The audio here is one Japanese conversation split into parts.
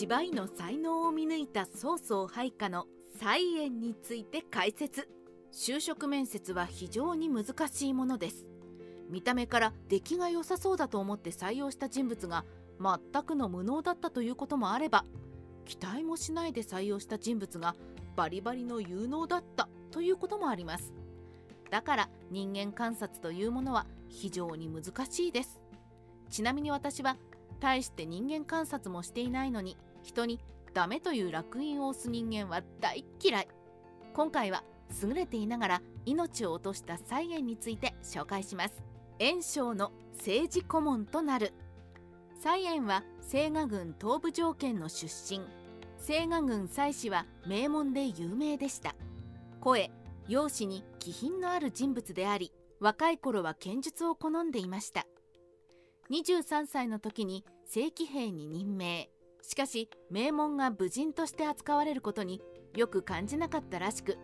芝居の才能を見抜いた曹操配下の菜園について解説。就職面接は非常に難しいものです。見た目から出来が良さそうだと思って採用した人物が全くの無能だったということもあれば期待もしないで採用した人物がバリバリの有能だったということもあります。だから人間観察というものは非常に難しいです。ちなみに私は大して人間観察もしていないのに人にダメという烙印を押す人間は大嫌い。今回は優れていながら命を落とした菜園について紹介します。袁紹の政治顧問となる。蔡園は清賀郡東部条件の出身。清賀郡蔡氏は名門で有名でした。声容姿に気品のある人物であり若い頃は剣術を好んでいました。23歳の時に正規兵に任命。しかし名門が武人として扱われることによく感じなかったらしく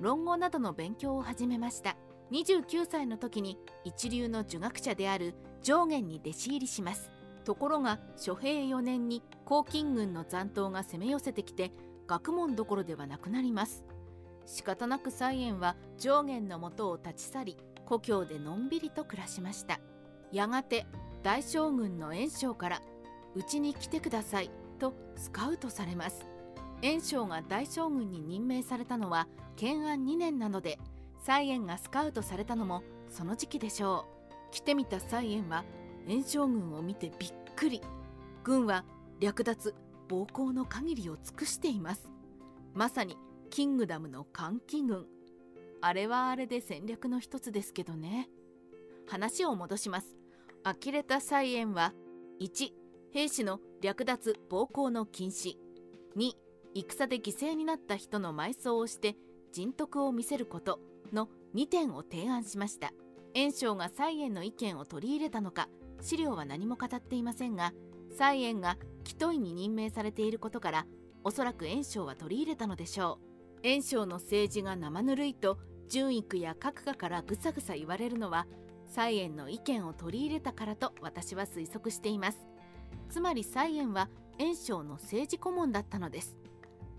論語などの勉強を始めました。29歳の時に一流の儒学者である上元に弟子入りします。ところが諸平4年に黄巾軍の残党が攻め寄せてきて学問どころではなくなります。仕方なく蔡園は上元のもとを立ち去り故郷でのんびりと暮らしました。やがて大将軍の袁紹から「うちに来てください」とスカウトされます。袁紹が大将軍に任命されたのは建安2年なので蔡園がスカウトされたのもその時期でしょう。来てみた蔡園は袁紹軍を見てびっくり。軍は略奪暴行の限りを尽くしています。まさにキングダムの歓喜軍。あれはあれで戦略の一つですけどね。話を戻します。呆れた蔡園は1兵士の略奪暴行の禁止。2戦で犠牲になった人の埋葬をして人徳を見せること。の2点を提案しました。袁紹が蔡園の意見を取り入れたのか。資料は何も語っていませんが蔡園が紀都院に任命されていることからおそらく袁紹は取り入れたのでしょう。袁紹の政治が生ぬるいと順育や閣下からぐさぐさ言われるのは蔡園の意見を取り入れたからと私は推測しています。つまり蔡園は袁紹の政治顧問だったのです。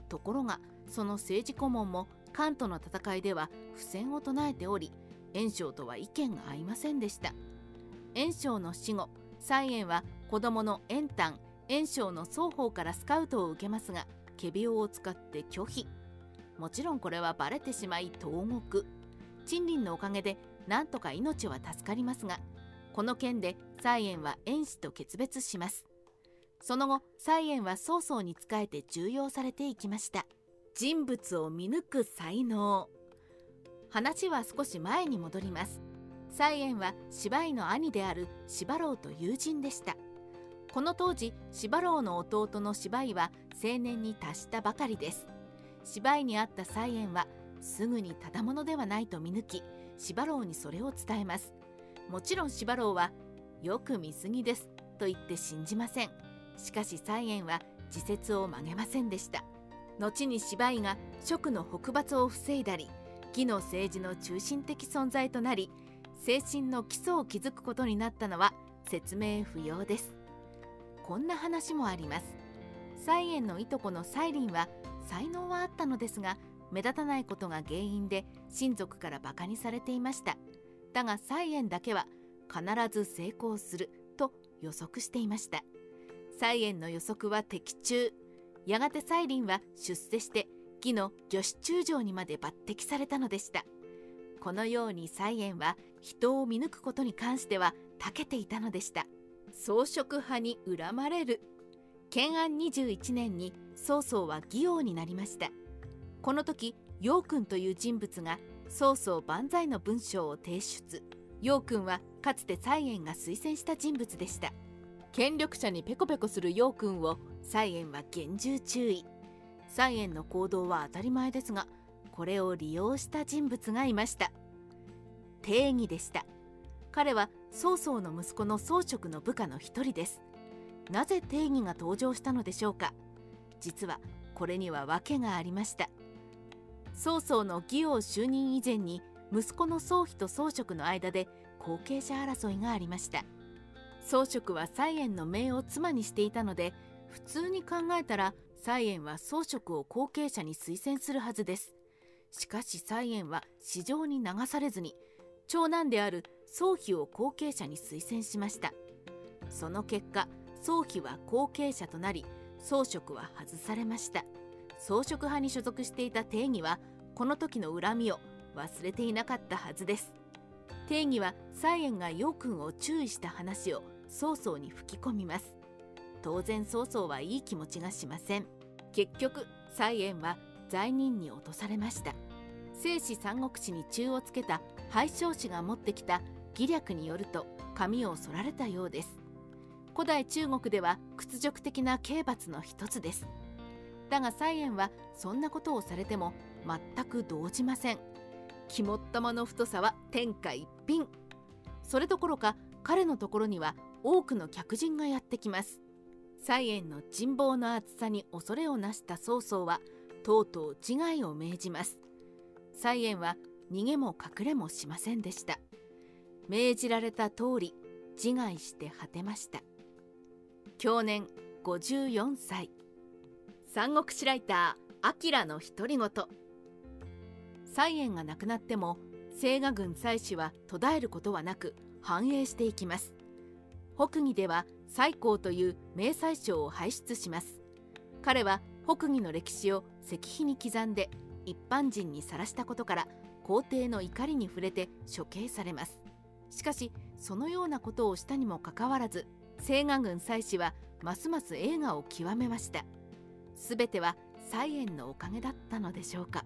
ところがその政治顧問も関東の戦いでは不戦を唱えており袁紹とは意見が合いませんでした。袁紹の死後蔡園は子供の袁丹袁紹の双方からスカウトを受けますが仮病を使って拒否。もちろんこれはバレてしまい投獄。陳林のおかげでなんとか命は助かりますがこの件で蔡園は袁氏と決別します。その後蔡園は曹操に仕えて重用されていきました。人物を見抜く才能。話は少し前に戻ります。蔡園は芝居の兄である芝郎と友人でした。この当時芝郎の弟の芝居は青年に達したばかりです。芝居にあった蔡園はすぐにただものではないと見抜き芝郎にそれを伝えます。もちろん芝郎はよく見すぎですと言って信じません。しかし蔡園は自説を曲げませんでした。後に芝居が職の北伐を防いだり義の政治の中心的存在となり精神の基礎を築くことになったのは説明不要です。こんな話もあります。蔡園のいとこの蔡林は才能はあったのですが目立たないことが原因で親族からバカにされていました。だが蔡園だけは必ず成功すると予測していました。蔡園の予測は的中。やがて蔡林は出世して義の女子中将にまで抜擢されたのでした。このように蔡園は人を見抜くことに関しては長けていたのでした。装飾派に恨まれる。建安21年に曹操は義王になりました。この時陽君という人物が曹操万歳の文章を提出。陽君はかつて蔡園が推薦した人物でした。権力者にペコペコする陽君を蔡園は厳重注意。蔡園の行動は当たり前ですがこれを利用した人物がいました。定義でした。彼は曹操の息子の曹植の部下の一人です。なぜ定義が登場したのでしょうか。実はこれには訳がありました。曹操の義王就任以前に息子の曹丕と曹植の間で後継者争いがありました。曹植は蔡園の命を妻にしていたので普通に考えたら蔡英は宗職を後継者に推薦するはずです。しかし蔡英は市場に流されずに長男である宗妃を後継者に推薦しました。その結果宗妃は後継者となり宗職は外されました。装飾派に所属していた定義はこの時の恨みを忘れていなかったはずです。定義は蔡英が陽君を注意した話を曹操に吹き込みます。当然曹操はいい気持ちがしません。結局蔡英は罪人に落とされました。聖史三国志に中をつけた廃将氏が持ってきた義略によると髪を剃られたようです。古代中国では屈辱的な刑罰の一つです。だが蔡英はそんなことをされても全く動じません。肝っ玉の太さは天下一品。それどころか彼のところには多くの客人がやってきます。蔡英の人望の厚さに恐れをなした曹操はとうとう自害を命じます。蔡英は逃げも隠れもしませんでした。命じられた通り自害して果てました。去年54歳。三国志ライター明の独り言。蔡英が亡くなっても清賀軍蔡氏は途絶えることはなく繁栄していきます。北義では蔡公という名宰相を輩出します。彼は北義の歴史を石碑に刻んで一般人にさらしたことから皇帝の怒りに触れて処刑されます。しかしそのようなことをしたにもかかわらず清賀軍蔡氏はますます映画を極めました。すべては菜園のおかげだったのでしょうか。